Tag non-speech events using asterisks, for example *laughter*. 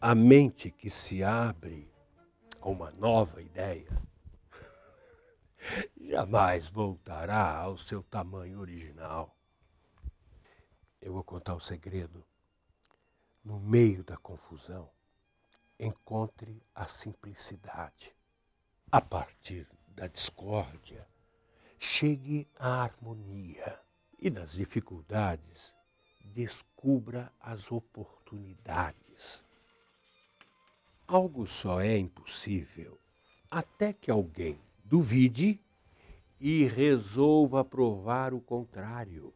A mente que se abre a uma nova ideia *laughs* jamais voltará ao seu tamanho original. Eu vou contar o segredo. No meio da confusão, encontre a simplicidade. A partir da discórdia, chegue à harmonia. E nas dificuldades, descubra as oportunidades. Algo só é impossível até que alguém duvide e resolva provar o contrário.